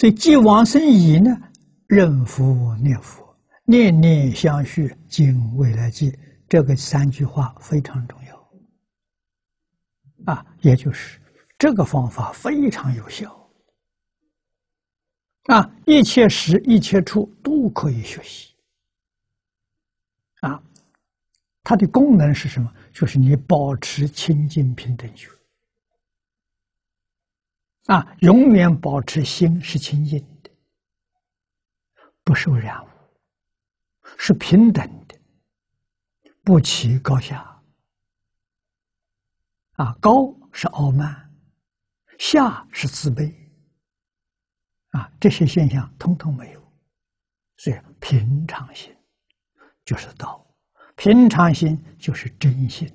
所以既往生矣呢，任佛念佛，念念相续，经未来际，这个三句话非常重要。啊，也就是这个方法非常有效。啊，一切时一切处都可以学习。啊，它的功能是什么？就是你保持清净平等觉。啊，永远保持心是清净的，不受染污，是平等的，不起高下。啊，高是傲慢，下是自卑。啊，这些现象通通没有，所以平常心就是道，平常心就是真心，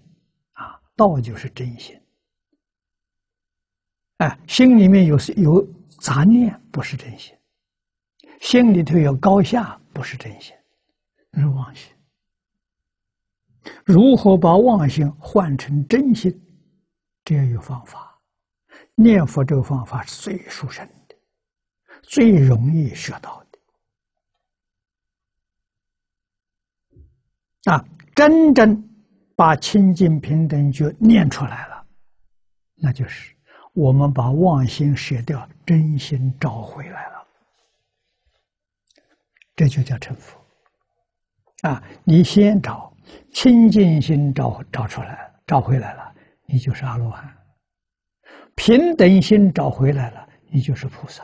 啊，道就是真心。哎，心里面有有杂念，不是真心；心里头有高下，不是真心，是妄心。如何把妄心换成真心？这有方法。念佛这个方法是最殊胜的，最容易学到的。啊，真正把清净平等觉念出来了，那就是。我们把妄心舍掉，真心找回来了，这就叫成佛。啊，你先找清净心找找出来，找回来了，你就是阿罗汉；平等心找回来了，你就是菩萨；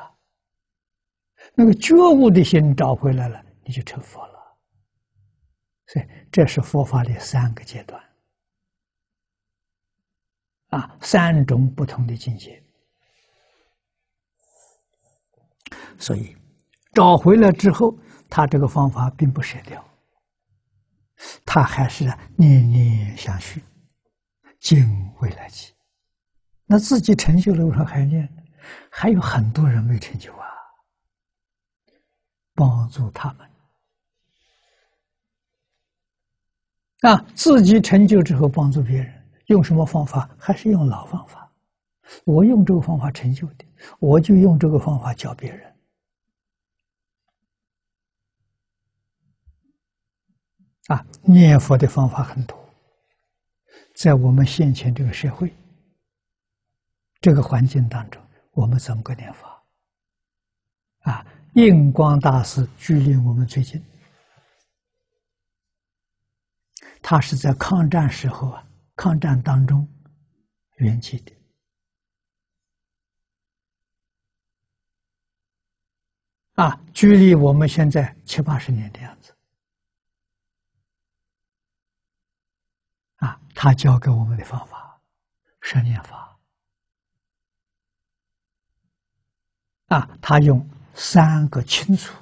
那个觉悟的心找回来了，你就成佛了。所以，这是佛法的三个阶段。啊，三种不同的境界，所以找回来之后，他这个方法并不舍掉，他还是念念相续，敬未来际。那自己成就了，我说还念？还有很多人没成就啊，帮助他们啊，自己成就之后帮助别人。用什么方法？还是用老方法？我用这个方法成就的，我就用这个方法教别人。啊，念佛的方法很多，在我们现前这个社会、这个环境当中，我们怎么个念法？啊，印光大师距离我们最近，他是在抗战时候啊。抗战当中，缘起的啊，距离我们现在七八十年的样子啊，他教给我们的方法，十念法啊，他用三个清楚，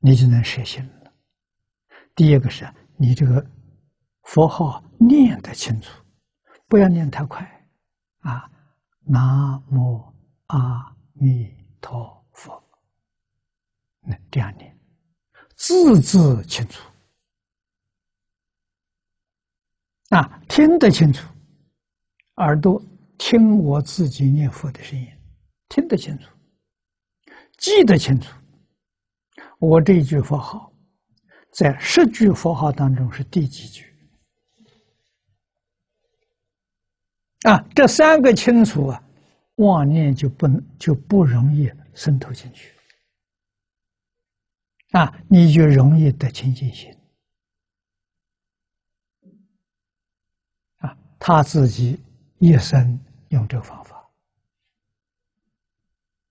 你就能实现了。第一个是你这个。佛号念得清楚，不要念太快，啊，南无阿弥陀佛，那这样念，字字清楚，啊，听得清楚，耳朵听我自己念佛的声音，听得清楚，记得清楚，我这一句佛号，在十句佛号当中是第几句？啊，这三个清楚啊，妄念就不能就不容易渗透进去，啊，你就容易得清净心。啊，他自己一生用这个方法，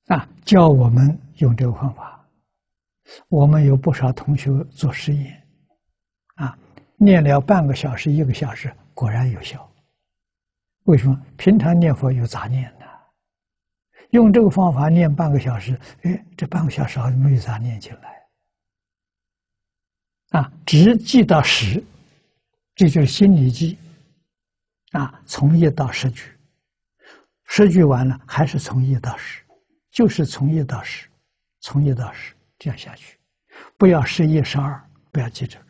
啊，教我们用这个方法，我们有不少同学做实验，啊，念了半个小时、一个小时，果然有效。为什么平常念佛有杂念呢？用这个方法念半个小时，哎，这半个小时好像没有杂念进来。啊，只记到十，这就是心理记。啊，从一到十句，十句完了还是从一到十，就是从一到十，从一到十这样下去，不要十一十二，不要记这个。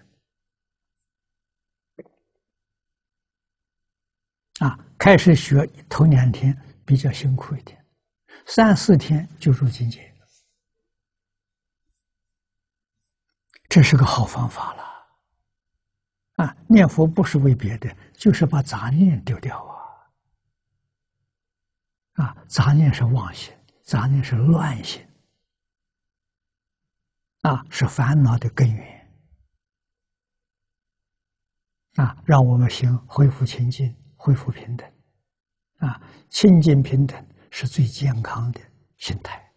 啊，开始学头两天比较辛苦一点，三四天就入境界，这是个好方法了。啊，念佛不是为别的，就是把杂念丢掉啊！啊，杂念是妄心，杂念是乱心，啊，是烦恼的根源。啊，让我们心恢复清净，恢复平等。啊，清净平等是最健康的心态。